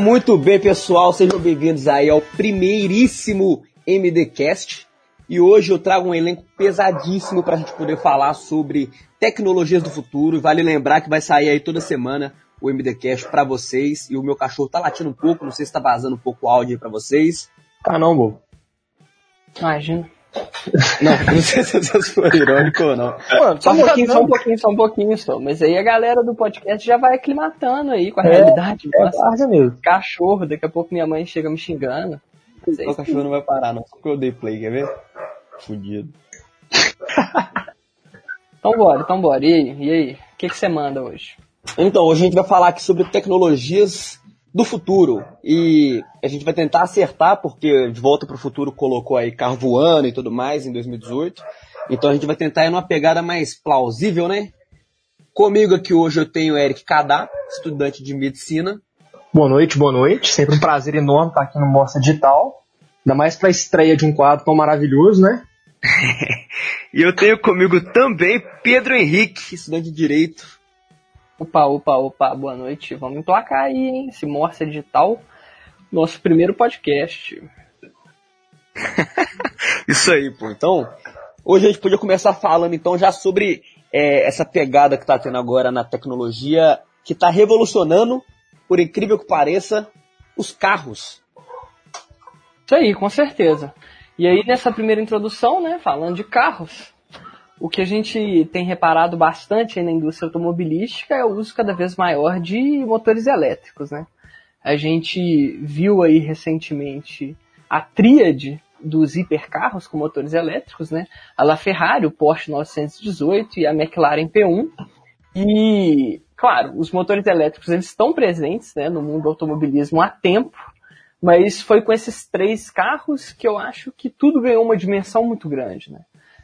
Muito bem, pessoal, sejam bem-vindos aí ao primeiríssimo MDcast. E hoje eu trago um elenco pesadíssimo para a gente poder falar sobre tecnologias do futuro. E vale lembrar que vai sair aí toda semana o MDcast para vocês. E o meu cachorro tá latindo um pouco, não sei se tá vazando um pouco o áudio aí para vocês. Tá não, bobo. Imagina. Não, não sei se vocês foram irônicos ou não. Mano, só um pouquinho, só um pouquinho, só um pouquinho só. Mas aí a galera do podcast já vai aclimatando aí com a É, realidade. É Nossa, tarde mesmo. cachorro, daqui a pouco minha mãe chega me xingando. O cachorro não vai parar, não. Só que eu dei play, quer ver? Fudido. Então bora, então bora. E aí? E aí? O que, que você manda hoje? Então, hoje a gente vai falar aqui sobre tecnologias do futuro. E a gente vai tentar acertar, porque De Volta para o Futuro colocou aí carro voando e tudo mais em 2018. Então a gente vai tentar ir numa pegada mais plausível, né? Comigo aqui hoje eu tenho o Eric Kadá, estudante de medicina. Boa noite, boa noite. Sempre um prazer enorme estar aqui no Mostra Digital. Ainda mais pra estreia de um quadro tão maravilhoso, né? E eu tenho comigo também Pedro Henrique, estudante de Direito. Opa, opa, opa, boa noite. Vamos emplacar aí, hein? Esse Morsa Digital, nosso primeiro podcast. Isso aí, pô. Então, hoje a gente podia começar falando então já sobre é, essa pegada que tá tendo agora na tecnologia, que tá revolucionando, por incrível que pareça, os carros. Isso aí, com certeza. E aí, nessa primeira introdução, né, falando de carros, o que a gente tem reparado bastante na indústria automobilística é o uso cada vez maior de motores elétricos, né? A gente viu aí recentemente a tríade dos hipercarros com motores elétricos, né? A LaFerrari, o Porsche 918 e a McLaren P1. E, claro, os motores elétricos eles estão presentes né, no mundo do automobilismo há tempo, mas foi com esses três carros que eu acho que tudo ganhou uma dimensão muito grande, né?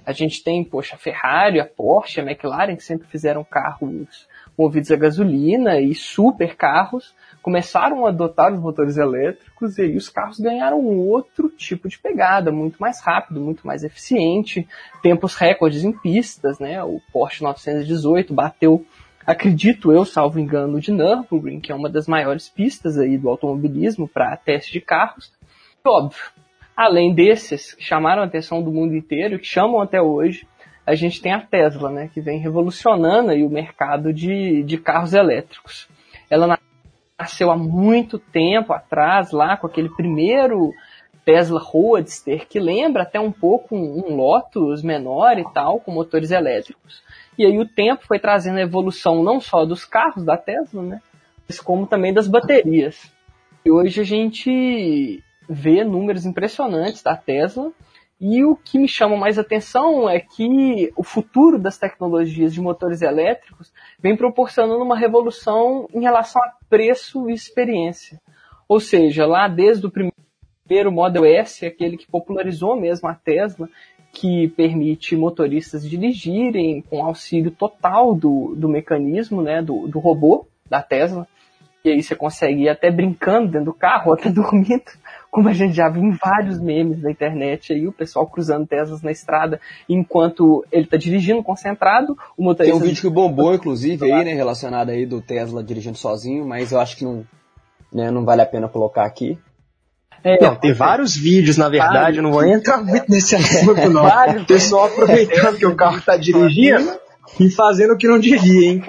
A gente tem, poxa, a Ferrari, a Porsche, a McLaren, que sempre fizeram carros movidos a gasolina e super carros, começaram a adotar os motores elétricos e aí os carros ganharam um outro tipo de pegada, muito mais rápido, muito mais eficiente, tempos recordes em pistas, né? O Porsche 918 bateu, acredito eu, salvo engano, de Nürburgring, que é uma das maiores pistas aí do automobilismo para teste de carros. Óbvio, além desses que chamaram a atenção do mundo inteiro, que chamam até hoje, a gente tem a Tesla, né, que vem revolucionando aí o mercado de, de carros elétricos. Ela nasceu há muito tempo atrás, lá com aquele primeiro Tesla Roadster, que lembra até um pouco um, um Lotus menor e tal, com motores elétricos. E aí o tempo foi trazendo a evolução não só dos carros da Tesla, né, mas como também das baterias. E hoje a gente vê números impressionantes da Tesla. E o que me chama mais atenção é que o futuro das tecnologias de motores elétricos vem proporcionando uma revolução em relação a preço e experiência. Ou seja, lá desde o primeiro Model S, aquele que popularizou mesmo a Tesla, que permite motoristas dirigirem com auxílio total do, do mecanismo, né, do, do robô da Tesla. E aí você consegue ir até brincando dentro do carro, até dormindo como a gente já viu em vários memes na internet aí, o pessoal cruzando Teslas na estrada enquanto ele tá dirigindo concentrado, o motorista... Tem um vídeo que bombou, inclusive, aí, né, relacionado aí do Tesla dirigindo sozinho, mas eu acho que não, né, não vale a pena colocar aqui. É, não, tem vários vídeos, na verdade, vários. eu não vou entrar muito nesse assunto, não. Vários. O pessoal aproveitando que o carro tá dirigindo e fazendo o que não devia, hein?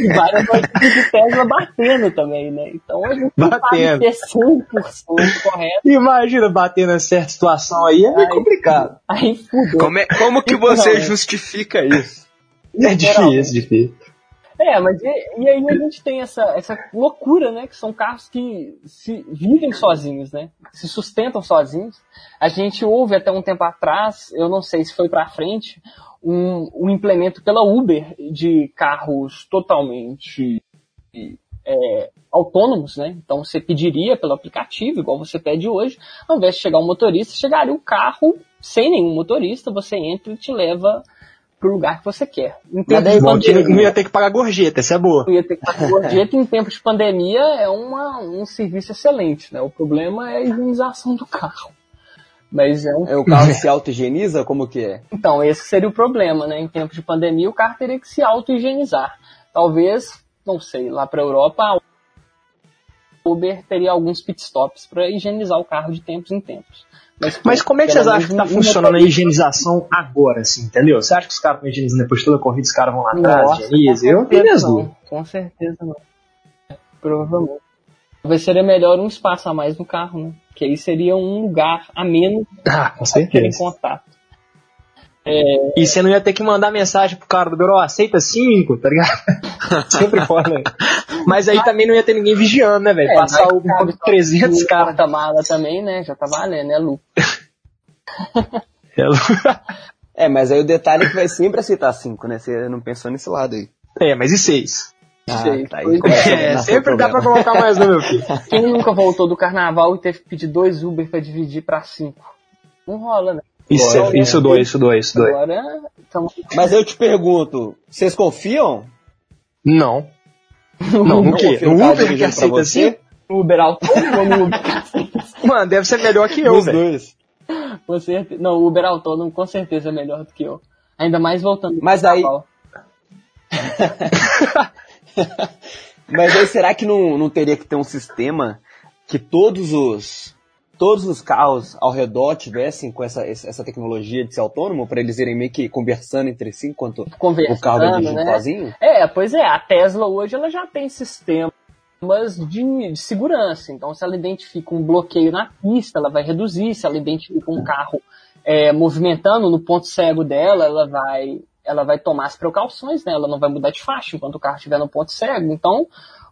E várias notícias de Tesla batendo também, né? Então a gente batendo. ter 100% correto. Imagina bater nessa certa situação aí, é Aí- complicado. Aí fudeu. Como, é- como que você Não, é. justifica isso? É difícil, difícil. É, mas e, e aí a gente tem essa, essa loucura, né? Que são carros que se vivem sozinhos, né? Se sustentam sozinhos. A gente ouve até um tempo atrás, eu não sei se foi pra frente, um, um implemento pela Uber de carros totalmente é, autônomos, né? Então você pediria pelo aplicativo, igual você pede hoje, ao invés de chegar um motorista, chegaria o carro sem nenhum motorista, você entra e te leva pro lugar que você quer. Em Mas bom que pandemia- não ia ter que pagar gorjeta, essa é boa. não ia ter que pagar gorjeta em tempos de pandemia é uma, um serviço excelente, né? O problema é a higienização do carro. Mas é um... É, o carro se auto-higieniza? Como que é? Então, esse seria o problema, né? Em tempos de pandemia, o carro teria que se auto-higienizar. Talvez, não sei, lá para a Europa, Uber teria alguns pitstops para higienizar o carro de tempos em tempos. Mas, Mas como é que vocês acham que tá funcionando a higienização agora, assim, entendeu? Você acha que os caras estão higienizando depois de toda a corrida, os caras vão lá atrás, higienizam? Eu dúvidas. Com certeza não. Provavelmente. Talvez seria melhor um espaço a mais no carro, né? Que aí seria um lugar a menos ah, com certeza. em contato. É... E você não ia ter que mandar mensagem pro cara do Bureau, aceita cinco, tá ligado? Sempre foda. Mas aí também não ia ter ninguém vigiando, né, velho? É, Passar o por 300 caras. da mala também, né? Já tá valendo, é lucro. é, mas aí o detalhe é que vai sempre aceitar cinco, né? Você não pensou nesse lado aí. É, mas e seis? Ah, tá aí, é, sempre dá pra colocar mais, né, meu filho? Quem nunca voltou do carnaval e teve que pedir dois Uber pra dividir pra cinco? Não rola, né? Isso, Agora, isso dois, isso dois, isso dois. Agora, então... Mas eu te pergunto, vocês confiam? Não. Não, no quê? No Uber que aceita assim? Uber autônomo Uber Mano, deve ser melhor que eu, dois. Com certeza. Não, o Uber autônomo com certeza é melhor do que eu. Ainda mais voltando. Mas aí... Mas aí será que não, não teria que ter um sistema que todos os todos os carros ao redor tivessem com essa, essa tecnologia de ser autônomo para eles irem meio que conversando entre si enquanto o carro vai dirigindo né? sozinho? É, pois é, a Tesla hoje ela já tem sistemas de, de, segurança. Então, se ela identifica um bloqueio na pista, ela vai reduzir. Se ela identifica um carro é, movimentando no ponto cego dela, ela vai, ela vai tomar as precauções, né? Ela não vai mudar de faixa enquanto o carro estiver no ponto cego. Então,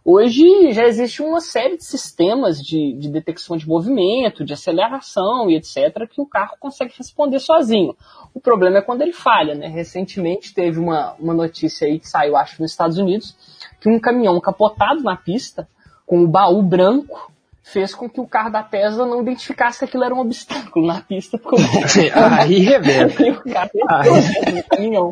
Hoje já existe uma série de sistemas de, de detecção de movimento, de aceleração e etc., que o carro consegue responder sozinho. O problema é quando ele falha, né? Recentemente teve uma, uma notícia aí que saiu, acho, nos Estados Unidos, que um caminhão capotado na pista, com o baú branco, fez com que o carro da Tesla não identificasse que aquilo era um obstáculo na pista. Porque aí revela. caminhão.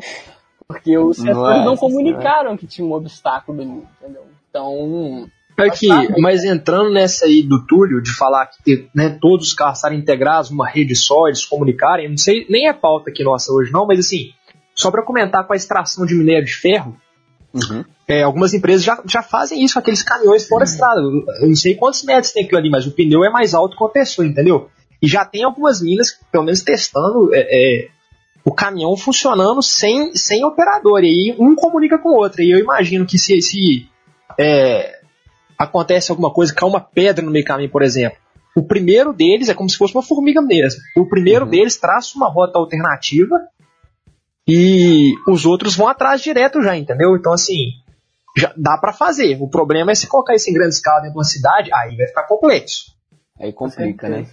Porque os setores não comunicaram que tinha um obstáculo ali, entendeu? Então. Aqui, mas entrando nessa aí do Túlio, de falar que né, todos os carros estarem integrados numa rede só, eles se comunicarem, não sei, nem é pauta aqui nossa hoje não, mas assim, só para comentar com a extração de minério de ferro, uhum. É, algumas empresas já, já fazem isso com aqueles caminhões fora estrada. Eu não sei quantos metros tem aquilo ali, mas o pneu é mais alto que a pessoa, entendeu? E já tem algumas minas, pelo menos testando, é, é, o caminhão funcionando sem, sem operador. E aí um comunica com o outro. E eu imagino que se, se é, acontece alguma coisa, cai uma pedra no meio caminho, por exemplo. O primeiro deles é como se fosse uma formiga mesmo. O primeiro uhum. deles traça uma rota alternativa e os outros vão atrás direto já, entendeu? Então, assim, já dá para fazer. O problema é se colocar isso em grande escala dentro de uma cidade, aí vai ficar complexo. Aí complica, né?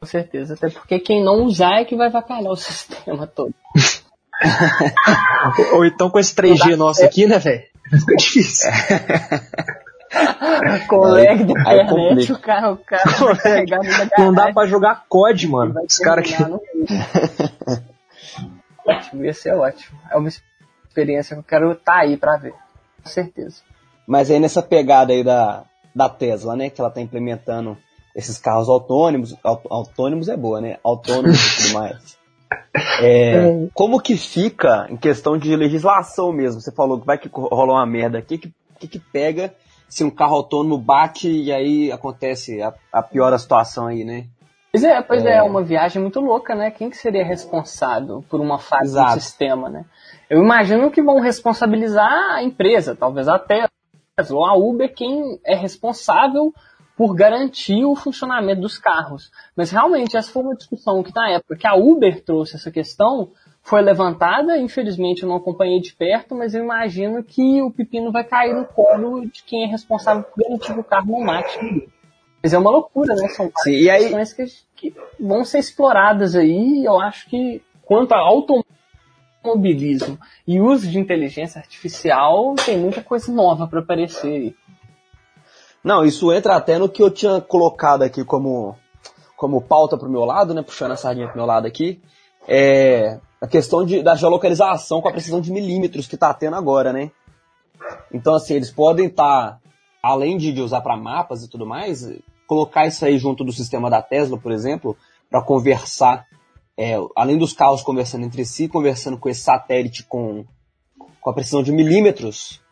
Com certeza. Até porque quem não usar é que vai vacalhar o sistema todo. Ou então com esse 3G nosso aqui, né, velho? Fica difícil. Colega de internet, o cara, o cara Não dá pra jogar COD, mano. Os caras que. ótimo, ia ser ótimo. É uma experiência que eu quero estar tá aí pra ver. Com certeza. Mas aí nessa pegada aí da, da Tesla, né? Que ela tá implementando esses carros autônomos. Autônomos é boa, né? Autônomos e tudo mais. É, como que fica em questão de legislação mesmo? Você falou que vai que rola uma merda aqui, que, que, que pega se um carro autônomo bate e aí acontece a, a pior situação aí, né? Pois é, pois é. é, uma viagem muito louca, né? Quem que seria responsável por uma falha do sistema, né? Eu imagino que vão responsabilizar a empresa, talvez até ou a Uber, quem é responsável por garantir o funcionamento dos carros. Mas realmente essa foi uma discussão que na época que a Uber trouxe essa questão foi levantada, infelizmente eu não acompanhei de perto, mas eu imagino que o pepino vai cair no colo de quem é responsável por garantir que o carro não mate Mas é uma loucura, né? São Sim, e aí... questões que, que vão ser exploradas aí. Eu acho que quanto a automobilismo e uso de inteligência artificial, tem muita coisa nova para aparecer aí. Não, isso entra até no que eu tinha colocado aqui como, como pauta pro meu lado, né? Puxando a sardinha pro meu lado aqui. É a questão de, da geolocalização com a precisão de milímetros que tá tendo agora, né? Então, assim, eles podem estar, tá, além de, de usar para mapas e tudo mais, colocar isso aí junto do sistema da Tesla, por exemplo, para conversar, é, além dos carros conversando entre si, conversando com esse satélite com, com a precisão de milímetros.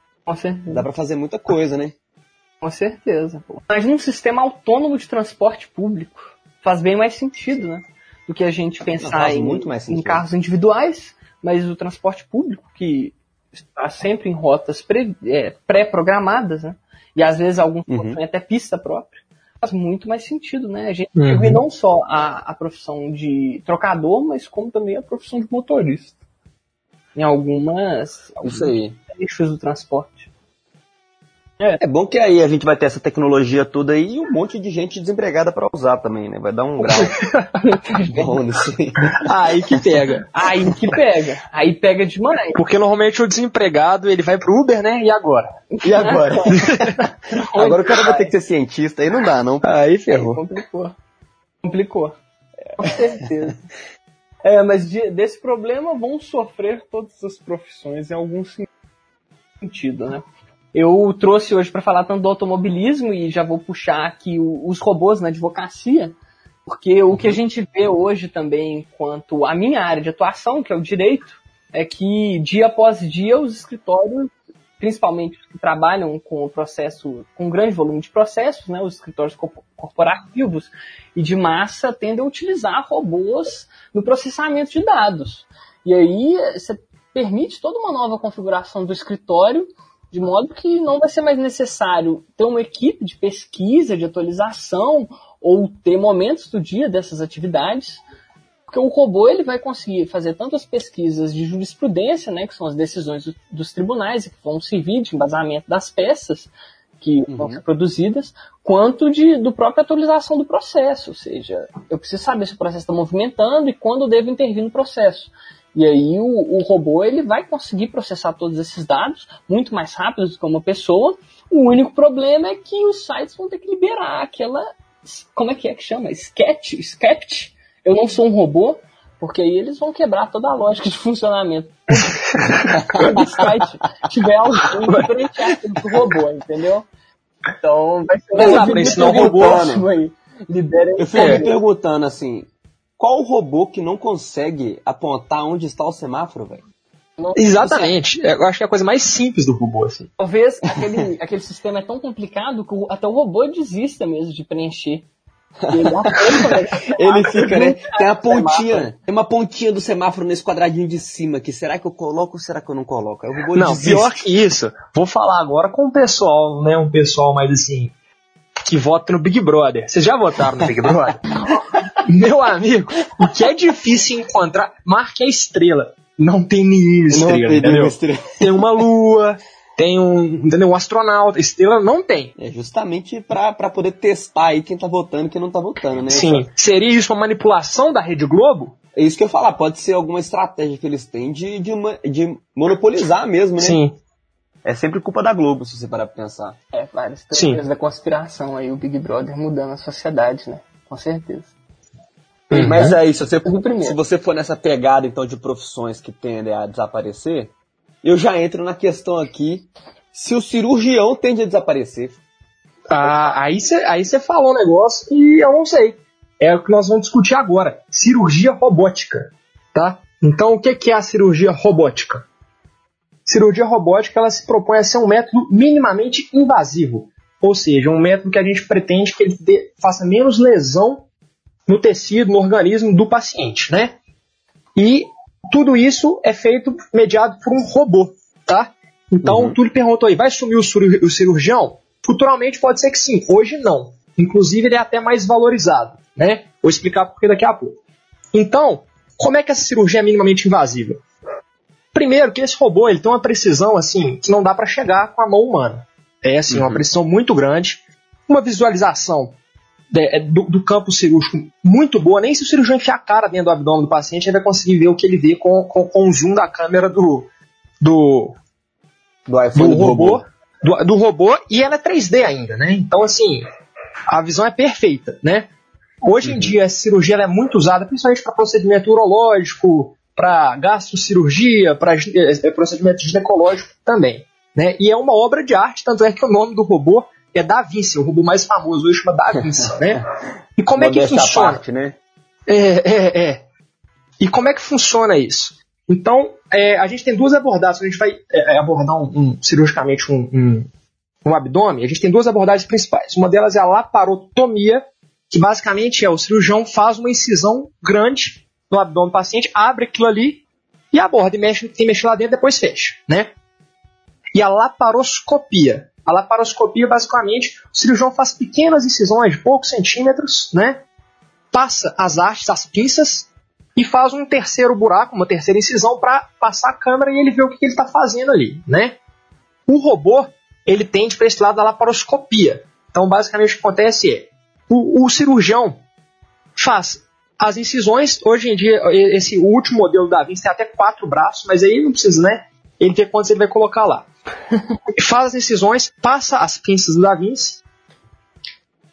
Dá para fazer muita coisa, né? Com certeza. Mas num sistema autônomo de transporte público faz bem mais sentido, né? Do que a gente pensar em, em carros individuais, mas o transporte público, que está sempre em rotas é, pré-programadas, né? E às vezes alguns uhum. têm até pista própria. Faz muito mais sentido, né? A gente uhum. não só a, a profissão de trocador, mas como também a profissão de motorista. Em algumas, Isso aí. eixos do transporte. É. é. bom que aí a gente vai ter essa tecnologia toda aí e um monte de gente desempregada para usar também, né? Vai dar um grau bom nisso aí. Aí que pega. Aí que pega. Aí pega demais. Porque normalmente o desempregado ele vai pro Uber, né? E agora? E agora? agora o cara vai ter que ser cientista, aí não dá, não. Aí ferrou. Aí complicou. Complicou. Com certeza. É, mas de, desse problema vão sofrer todas as profissões em algum sentido, né? Eu trouxe hoje para falar tanto do automobilismo e já vou puxar aqui os robôs na advocacia, porque o que a uhum. gente vê hoje também quanto à minha área de atuação, que é o direito, é que dia após dia os escritórios, principalmente os que trabalham com o processo, com um grande volume de processos, né, os escritórios corporativos e de massa tendem a utilizar robôs no processamento de dados. E aí você permite toda uma nova configuração do escritório de modo que não vai ser mais necessário ter uma equipe de pesquisa, de atualização, ou ter momentos do dia dessas atividades, porque o robô ele vai conseguir fazer tanto as pesquisas de jurisprudência, né, que são as decisões do, dos tribunais, que vão servir de embasamento das peças que uhum. vão ser produzidas, quanto de, do própria atualização do processo, ou seja, eu preciso saber se o processo está movimentando e quando eu devo intervir no processo. E aí o, o, robô ele vai conseguir processar todos esses dados muito mais rápido do que uma pessoa. O único problema é que os sites vão ter que liberar aquela. Como é que é que chama? Sketch? Sketch? Eu não sou um robô, porque aí eles vão quebrar toda a lógica de funcionamento. O site tiver algum diferenciado do robô, entendeu? Então vai ser um ensinar o robô. Aí. Eu fico me perguntando assim, qual o robô que não consegue apontar onde está o semáforo, velho? Exatamente. É, eu acho que é a coisa mais simples do robô, assim. Talvez aquele, aquele sistema é tão complicado que até o robô desista mesmo de preencher. Ele, ele fica, né? Tem a pontinha, tem uma pontinha do semáforo nesse quadradinho de cima que será que eu coloco ou será que eu não coloco? o robô não, desiste. pior que isso. Vou falar agora com o pessoal, né? Um pessoal mais assim que vota no Big Brother. Vocês já votaram no Big Brother? Meu amigo, o que é difícil encontrar, marque a estrela. Não tem nenhuma estrela, não tem entendeu? Estrela. Tem uma lua, tem um, entendeu? um astronauta, estrela não tem. É justamente para poder testar aí quem tá votando e quem não tá votando, né? Sim. Seria isso uma manipulação da Rede Globo? É isso que eu ia falar, pode ser alguma estratégia que eles têm de, de, de monopolizar mesmo, né? Sim. É sempre culpa da Globo, se você parar pra pensar. É, várias teorias da conspiração aí, o Big Brother mudando a sociedade, né? Com certeza. Uhum. Mas é isso, se você, se você for nessa pegada então de profissões que tendem a desaparecer, eu já entro na questão aqui se o cirurgião tende a desaparecer. Ah, aí você aí falou um negócio que eu não sei. É o que nós vamos discutir agora. Cirurgia robótica, tá? Então, o que é a cirurgia robótica? Cirurgia robótica ela se propõe a ser um método minimamente invasivo, ou seja, um método que a gente pretende que ele dê, faça menos lesão no tecido, no organismo do paciente, né? E tudo isso é feito mediado por um robô, tá? Então, uhum. o Túlio perguntou aí, vai sumir o cirurgião? Futuramente pode ser que sim, hoje não. Inclusive, ele é até mais valorizado, né? Vou explicar por que daqui a pouco. Então, como é que essa cirurgia é minimamente invasiva? Primeiro, que esse robô ele tem uma precisão assim que não dá para chegar com a mão humana. É assim, uhum. uma precisão muito grande, uma visualização do, do, campo cirúrgico muito boa. Nem se o cirurgião enfiar a cara dentro do abdômen do paciente, ele vai conseguir ver o que ele vê com, com, com o zoom da câmera do, do, do, iPhone, do robô. Do, do, robô e ela é 3D ainda, né? Então, assim, a visão é perfeita, né? Hoje uhum. em dia, essa cirurgia é muito usada, principalmente para procedimento urológico, para gastrocirurgia, para é, é, procedimento ginecológico também. Né? E é uma obra de arte, tanto é que o nome do robô é Da Vinci, o robô mais famoso hoje chama Da Vinci, né? E como é que funciona? Parte, né? É, é, é. E como é que funciona isso? Então, é, a gente tem duas abordagens. A gente vai é, é abordar um, um, cirurgicamente um, um, no abdômen, a gente tem duas abordagens principais. Uma delas é a laparotomia, que basicamente é o cirurgião faz uma incisão grande no abdômen do paciente, abre aquilo ali e aborda e mexe, tem mexe lá dentro, depois fecha, né? E a laparoscopia. A laparoscopia, basicamente, o cirurgião faz pequenas incisões de poucos centímetros, né? Passa as hastes, as pinças, e faz um terceiro buraco, uma terceira incisão, para passar a câmera e ele vê o que, que ele está fazendo ali, né? O robô, ele tende para esse lado da laparoscopia. Então, basicamente, o que acontece é, o, o cirurgião faz as incisões, hoje em dia, esse último modelo da Vinci tem até quatro braços, mas aí não precisa, né? Ele vê quantos ele vai colocar lá. Faz as incisões, passa as pinças do Da Vinci,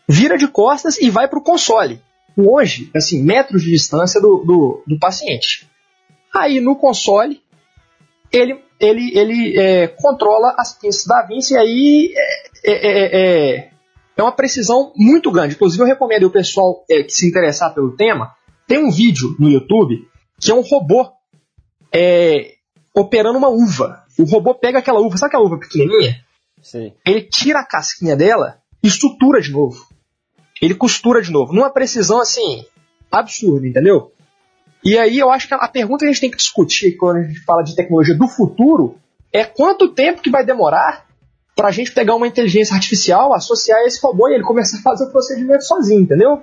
vira de costas e vai para o console. Hoje, assim, metros de distância do, do, do paciente. Aí no console, ele, ele, ele é, controla as pinças da Vinci e aí é, é, é, é uma precisão muito grande. Inclusive, eu recomendo ao pessoal é, que se interessar pelo tema tem um vídeo no YouTube que é um robô é, operando uma uva. O robô pega aquela uva, sabe aquela uva pequenininha? Sim. Ele tira a casquinha dela e sutura de novo. Ele costura de novo. Numa precisão assim, absurda, entendeu? E aí eu acho que a pergunta que a gente tem que discutir quando a gente fala de tecnologia do futuro é quanto tempo que vai demorar para a gente pegar uma inteligência artificial, associar esse robô e ele começar a fazer o procedimento sozinho, entendeu?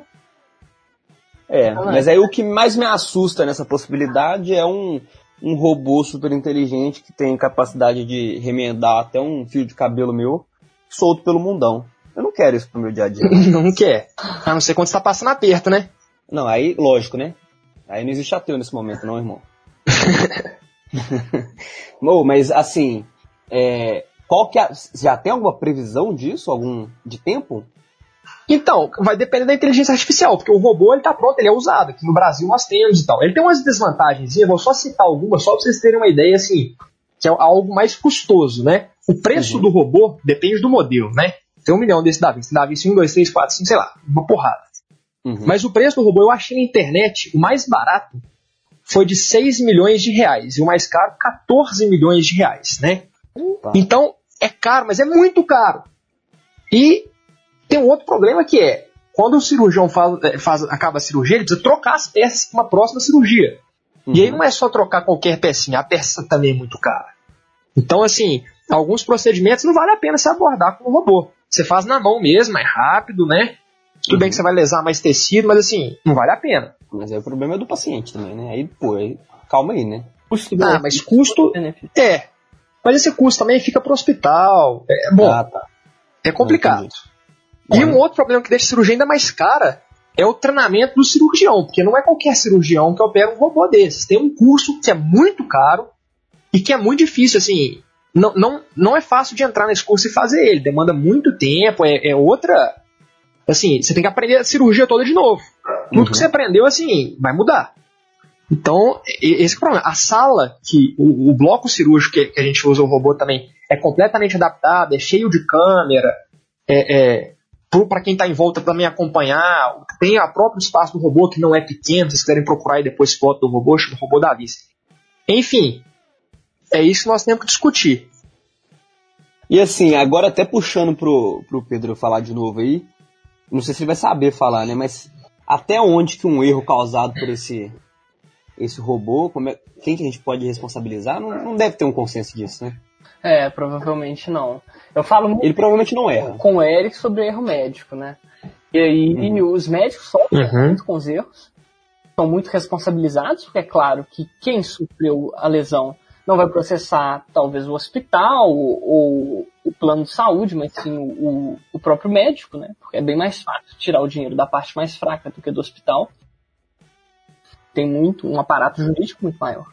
É, mas aí o que mais me assusta nessa possibilidade é um, um robô super inteligente que tem capacidade de remendar até um fio de cabelo meu solto pelo mundão. Eu não quero isso pro meu dia a dia. não quer. A não ser quando você tá passando aperto, né? Não, aí, lógico, né? Aí não existe ateu nesse momento, não, irmão. Bom, mas assim, é, qual que é, já tem alguma previsão disso, algum de tempo? Então, vai depender da inteligência artificial, porque o robô ele tá pronto, ele é usado. Aqui no Brasil nós temos e tal. Ele tem umas desvantagens, eu vou só citar algumas, só para vocês terem uma ideia, assim, que é algo mais custoso, né? O preço uhum. do robô depende do modelo, né? Tem um milhão desse Davi. Davi 1, 2, 3, 4, 5, sei lá, uma porrada. Uhum. Mas o preço do robô eu achei na internet, o mais barato foi de 6 milhões de reais. E o mais caro, 14 milhões de reais, né? Então, é caro, mas é muito caro. E tem um outro problema que é, quando o cirurgião faz, é, faz, acaba a cirurgia, ele precisa trocar as peças para uma próxima cirurgia. Uhum. E aí uhum. não é só trocar qualquer pecinha, a peça também é muito cara. Então, assim, alguns procedimentos não vale a pena se abordar com o robô. Você faz na mão mesmo, é rápido, né? Tudo uhum. bem que você vai lesar mais tecido, mas assim, não vale a pena. Mas aí o problema é do paciente também, né? Aí, pô, aí, calma aí, né? Custo ah, mas custo. É. Mas esse custo também fica pro hospital. É, bom, ah, tá. é complicado. E um outro problema que deixa a cirurgia ainda mais cara é o treinamento do cirurgião, porque não é qualquer cirurgião que opera um robô desses. Tem um curso que é muito caro e que é muito difícil, assim. Não, não, não é fácil de entrar nesse curso e fazer ele. Demanda muito tempo, é, é outra. Assim, você tem que aprender a cirurgia toda de novo. Tudo uhum. que você aprendeu, assim, vai mudar. Então, esse é o problema. A sala, que o, o bloco cirúrgico que, que, a gente usa o robô também, é completamente adaptado, é cheio de câmera, é, é para quem está em volta também acompanhar. Tem a próprio espaço do robô que não é pequeno, vocês quiserem procurar aí depois foto do robô, chama robô da Alice. Enfim, é isso que nós temos que discutir. E assim, agora até puxando pro, pro Pedro falar de novo aí, não sei se ele vai saber falar, né? Mas até onde que um erro causado por esse esse robô, é, quem que a gente pode responsabilizar? Não, não deve ter um consenso disso, né? É, provavelmente não. Eu falo muito Ele provavelmente não erra. com o Eric sobre erro médico, né? E aí uhum. os médicos sofrem uhum. muito com os erros, são muito responsabilizados, porque é claro que quem sofreu a lesão não vai processar talvez o hospital ou, o plano de saúde, mas sim o, o, próprio médico, né? Porque é bem mais fácil tirar o dinheiro da parte mais fraca do que do hospital. Tem muito, um aparato jurídico muito maior.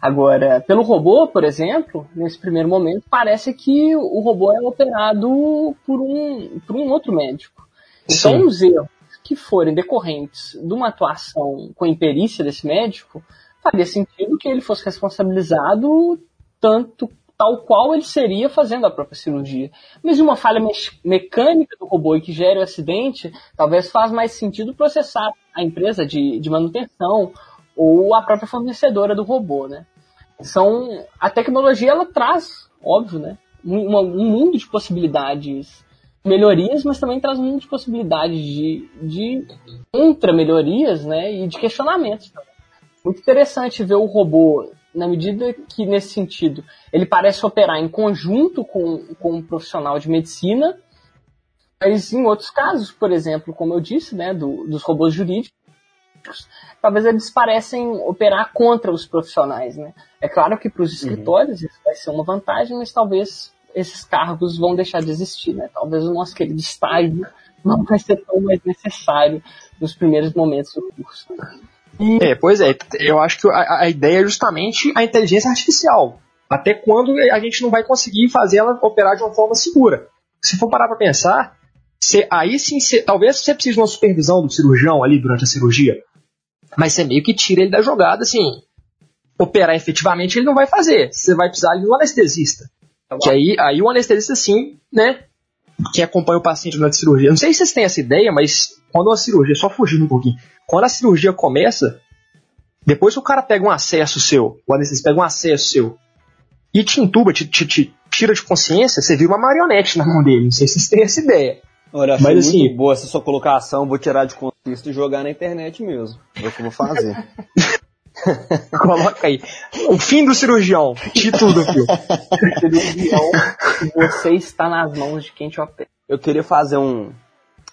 Agora, pelo robô, por exemplo, nesse primeiro momento, parece que o robô é operado por um, por um outro médico. Então, Sim. os erros que forem decorrentes de uma atuação com a imperícia desse médico, faria sentido que ele fosse responsabilizado tanto tal qual ele seria fazendo a própria cirurgia. Mas uma falha me mecânica do robô e que gere o acidente, talvez faz mais sentido processar a empresa de, de manutenção ou a própria fornecedora do robô, né? São a tecnologia ela traz, óbvio, né? um, um mundo de possibilidades melhorias, mas também traz um mundo de possibilidades de, de contra-melhorias né, e de questionamentos. Muito interessante ver o robô, na medida que, nesse sentido, ele parece operar em conjunto com, com um profissional de medicina, mas em outros casos, por exemplo, como eu disse, né, do, dos robôs jurídicos, talvez eles parecem operar contra os profissionais. Né? É claro que para os uhum. escritórios uhum. isso vai ser uma vantagem, mas talvez esses cargos vão deixar de existir. Né? Talvez o nosso querido estágio não vai ser tão mais necessário nos primeiros momentos do curso. E... É, pois é, eu acho que a, a ideia é justamente a inteligência artificial. Até quando a gente não vai conseguir fazer ela operar de uma forma segura. Se for parar para pensar, Cê, aí sim, cê, talvez você precise de uma supervisão do cirurgião ali durante a cirurgia. Mas você meio que tira ele da jogada, assim. Operar efetivamente ele não vai fazer. Você vai precisar de um anestesista. Tá que aí, aí o anestesista, sim, né? Que acompanha o paciente durante a cirurgia. Não sei se vocês têm essa ideia, mas quando a cirurgia, só fugindo um pouquinho, quando a cirurgia começa, depois que o cara pega um acesso seu, o anestesista pega um acesso seu e te entuba, te, te, te tira de consciência, você vira uma marionete na mão dele. Não sei se vocês têm essa ideia. Olha, achei Mas, assim, muito boa essa sua colocação, vou tirar de contexto e jogar na internet mesmo. É o que eu vou fazer. Coloca aí. O fim do cirurgião. Título do filme. cirurgião, você está nas mãos de quem te opera. Eu queria fazer um,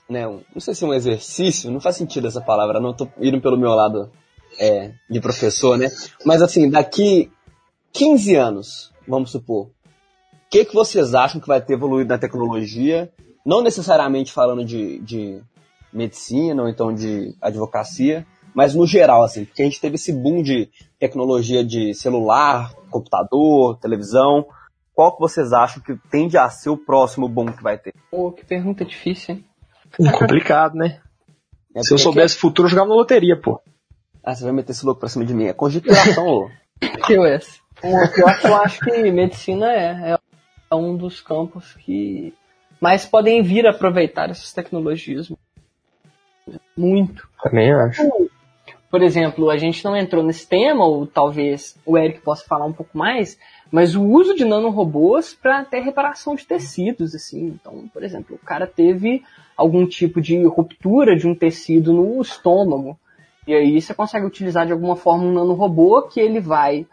né, um, não sei se é um exercício, não faz sentido essa palavra, não tô indo pelo meu lado é, de professor, né? Mas assim, daqui 15 anos, vamos supor, o que, que vocês acham que vai ter evoluído na tecnologia não necessariamente falando de, de medicina ou então de advocacia, mas no geral, assim, porque a gente teve esse boom de tecnologia de celular, computador, televisão. Qual que vocês acham que tende a ser o próximo boom que vai ter? Pô, que pergunta difícil, hein? É complicado, né? É Se eu soubesse o futuro, eu jogava na loteria, pô. Ah, você vai meter esse louco pra cima de mim. É conjecturação, ô. Que é esse? Eu acho que medicina é, é um dos campos que mas podem vir a aproveitar essas tecnologias muito. Também acho. Por exemplo, a gente não entrou nesse tema, ou talvez o Eric possa falar um pouco mais, mas o uso de nanorobôs para até reparação de tecidos, assim. Então, por exemplo, o cara teve algum tipo de ruptura de um tecido no estômago, e aí você consegue utilizar de alguma forma um nanorobô que ele vai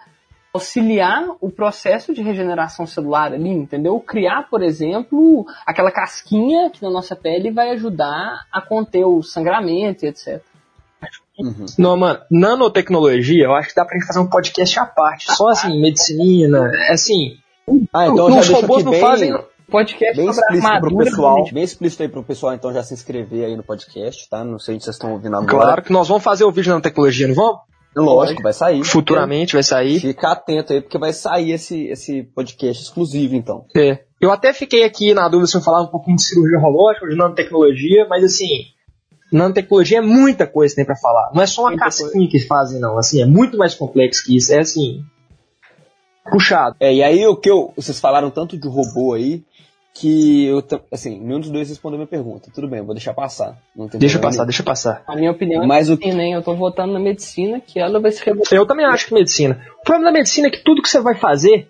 auxiliar o processo de regeneração celular ali, entendeu? Criar, por exemplo, aquela casquinha que na nossa pele vai ajudar a conter o sangramento e etc. Uhum. Não, mano, nanotecnologia, eu acho que dá pra gente fazer um podcast à parte, só assim, medicina, é assim. Ah, então os robôs não fazem podcast bem explícito pro pessoal, bem explícito aí pro pessoal então já se inscrever aí no podcast, tá? Não sei se vocês estão ouvindo agora. Claro que nós vamos fazer o vídeo na tecnologia, não vamos? Lógico, vai sair. Futuramente vai sair. Fica atento aí, porque vai sair esse, esse podcast exclusivo, então. É. Eu até fiquei aqui na dúvida se eu falava um pouquinho de cirurgia robótica, de nanotecnologia, mas assim, nanotecnologia é muita coisa que tem para falar. Não é só uma muita casquinha coisa. que fazem, não. Assim, é muito mais complexo que isso. É assim, puxado. É, e aí o que eu, vocês falaram tanto de robô aí, que eu, assim, nenhum dos dois respondeu minha pergunta. Tudo bem, vou deixar passar. deixa passar, nenhum. deixa passar. A minha opinião Mas é medicina, o... hein? Eu tô votando na medicina, que ela vai se revoltar. Eu também acho que medicina. O problema da medicina é que tudo que você vai fazer,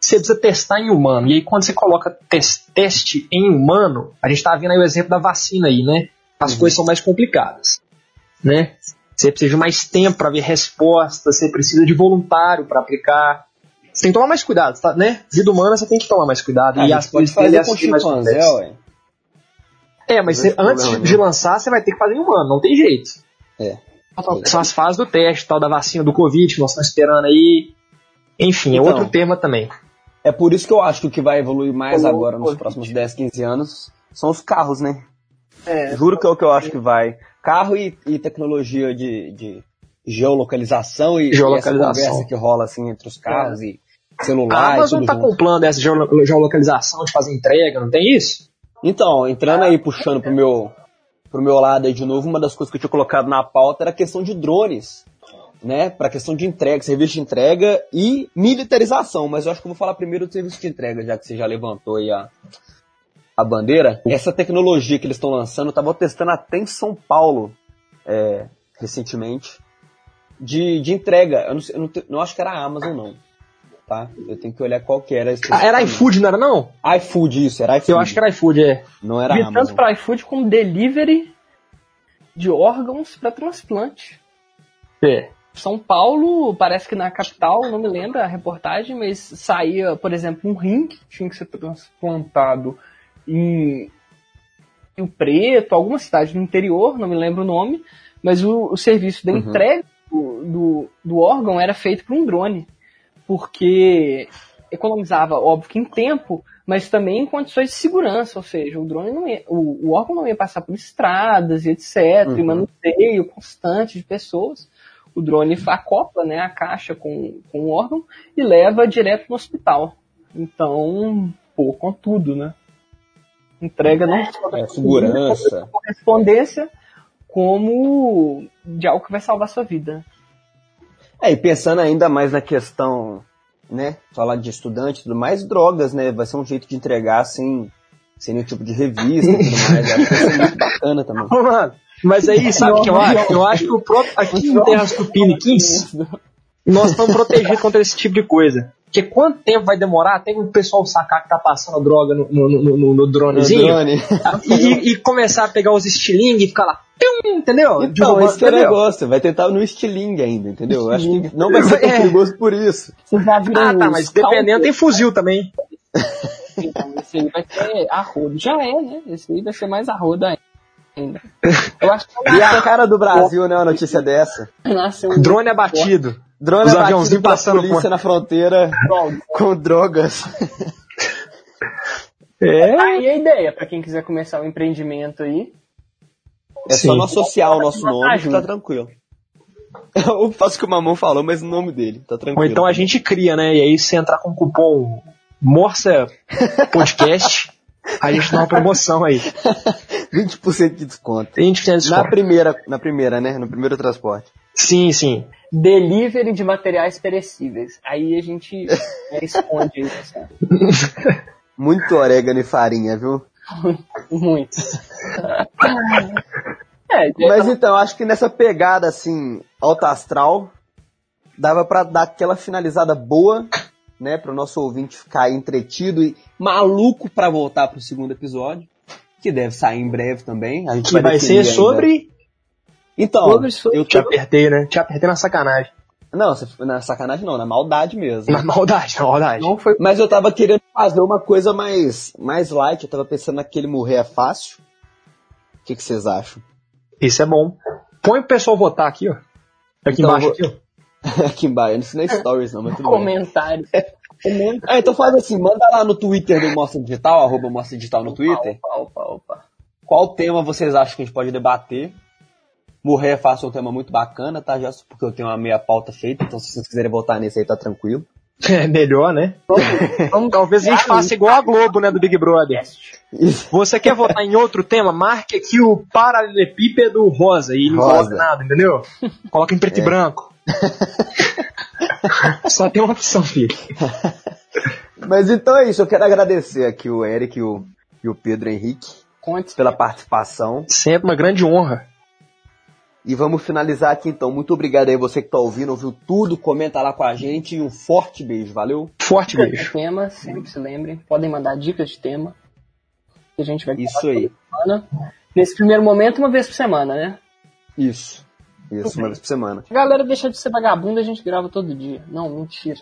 você precisa testar em humano. E aí quando você coloca tes teste em humano, a gente tá vendo aí o exemplo da vacina aí, né? As uhum. coisas são mais complicadas, né? Você precisa de mais tempo para ver resposta, você precisa de voluntário para aplicar. Você tem que tomar mais cuidado, tá, né? Vida humana você tem que tomar mais cuidado. Ah, e as pode fazer com chimpanzé, ué. É, mas você, antes problema, de né? lançar, você vai ter que fazer em humano, não tem jeito. É. São as fases do teste, tal, da vacina do Covid, que nós estamos esperando aí. Enfim, é então, outro tema também. É por isso que eu acho que o que vai evoluir mais agora, nos próximos 10, 15 anos, são os carros, né? É, Juro que é o que eu acho que vai. Carro e, e tecnologia de, de geolocalização e, geolocalização. essa conversa que rola assim entre os carros é. e celular. A Amazon tá com plano dessa geolocalização de fazer entrega, não tem isso? Então, entrando aí, puxando pro meu, pro meu lado aí de novo, uma das coisas que eu tinha colocado na pauta era a questão de drones, né? Pra questão de entrega, serviço de entrega e militarização. Mas eu acho que eu vou falar primeiro do serviço de entrega, já que você já levantou aí a, a bandeira. Essa tecnologia que eles estão lançando, eu tava testando até em São Paulo é, recentemente de, de entrega. Eu não, eu não, não acho que era a Amazon, não. Tá? Eu tenho que olhar qual que era. Ah, era iFood, não era não? iFood, isso, era iFood. Eu acho que era iFood, é. Não era Vi Amazon. tanto para iFood como delivery de órgãos para transplante. É. São Paulo, parece que na capital, não me lembro a reportagem, mas saía, por exemplo, um rim que tinha que ser transplantado em Rio Preto, alguma cidade no interior, não me lembro o nome, mas o, o serviço da Uhum. entrega do, do, do órgão era feito por um drone, porque economizava, óbvio que em tempo, mas também em condições de segurança, ou seja, o drone não ia, o, o órgão não ia passar por estradas e etc, e Uhum. manuseio constante de pessoas. O drone acopla né, a caixa com, com o órgão e leva direto no hospital. Então, pô, com tudo, né? Entrega não só É, segurança. correspondência, como de algo que vai salvar sua vida. É, e pensando ainda mais na questão, né? Falar de estudante e tudo mais, drogas, né? Vai ser um jeito de entregar sem, sem nenhum tipo de revista e tudo mais. Eu acho que vai ser muito bacana também. Ô, Mano, mas aí, sabe o que eu acho? Eu acho que o próprio, aqui em Terras Tupiniquins, nós estamos protegidos contra esse tipo de coisa. Porque quanto tempo vai demorar até o pessoal sacar que tá passando droga no, no, no, no- no dronezinho drone. e, e começar a pegar os estilingues e ficar lá, pium, entendeu? Então, Derrubar- esse que é o negócio. Vai tentar no estilingue ainda, entendeu? Eu acho que não vai ser tão É. perigoso por isso. Ah, tá, mas dependendo tem fuzil também. Então, esse aí vai ser arrodo. Já é, né? Esse aí vai ser mais arrodo ainda. Eu acho que E a cara do Brasil, né? Uma notícia dessa. um Drone abatido. Drone Os abatido aviãozinhos pela passando polícia com- na fronteira com drogas. É. Tá aí a ideia, pra quem quiser começar o empreendimento aí. É Sim. só não associar o nosso nome Ajuda. tá tranquilo. Eu faço o que o Mamão falou, mas o nome dele, tá tranquilo. Ou então a gente cria, né? E aí se entrar com o cupom Morsa Podcast, a gente dá uma promoção aí. 20% de desconto. A gente tem Na desconto. primeira, na primeira, né? No primeiro transporte. Sim, sim. Delivery de materiais perecíveis. Aí a gente é, esconde isso. sabe? Muito orégano e farinha, viu? Muitos. é, Mas então, acho que nessa pegada assim, alta astral, dava pra dar aquela finalizada boa, né, pro nosso ouvinte ficar entretido e maluco pra voltar pro segundo episódio, que deve sair em breve também. A gente Que vai definir ser ainda. sobre. Então, Sobre- sobre- eu Te apertei, né? Te apertei na sacanagem. Não, na sacanagem não, na maldade mesmo. Na maldade, na maldade. não foi Mas eu tava querendo fazer uma coisa mais, mais light, eu tava pensando naquele morrer é fácil. O que, que vocês acham? Isso é bom. Põe o pessoal votar aqui, ó. Aqui Então, embaixo, eu aqui, ó. Aqui embaixo, eu não ensinei stories não, mas tudo bem. comentário. Ah, então faz assim, manda lá no Twitter do Mostra Digital, arroba Mostra Digital no Twitter. Opa, opa, opa. Qual tema vocês acham que a gente pode debater? Morrer é fácil é um tema muito bacana, tá? Já porque eu tenho uma meia pauta feita, então se vocês quiserem votar nesse aí, tá tranquilo. É melhor, né? Vamos, Talvez a gente faça igual a Globo, né, do Big Brother. Você quer votar em outro tema? Marque aqui o paralelepípedo rosa e não Rosa. coloca nada, entendeu? Coloca em preto e branco. Só tem uma opção, filho. Mas então é isso, eu quero agradecer aqui o Eric e o, e o Pedro Henrique Conte. pela participação. Sempre uma grande honra. E vamos finalizar aqui então. Muito obrigado aí você que tá ouvindo, ouviu tudo, comenta lá com a gente e um forte beijo, valeu? Forte beijo. tema, sempre se lembrem. Podem mandar dicas de tema. Que a gente vai Isso aí. semana. Nesse primeiro momento, uma vez por semana, né? Isso. Isso, uma vez por semana. A galera deixa de ser vagabunda, a gente grava todo dia. Não, mentira.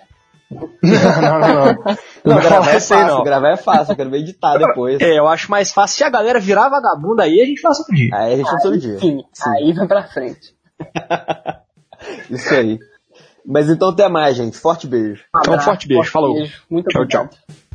Não, não, não. Não, Não gravar é fácil, não. gravar é fácil, eu quero ver editar depois. É, eu acho mais fácil. Se a galera virar vagabunda aí, a gente faz outro dia. Aí a gente faz todo dia. Sim, Sim. aí vai pra frente. Isso aí. Mas então até mais, gente. Forte beijo. Um Então, forte beijo. Falou. Muito Tchau, obrigado. tchau.